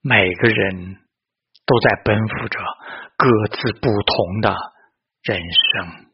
每个人都在奔赴着各自不同的人生。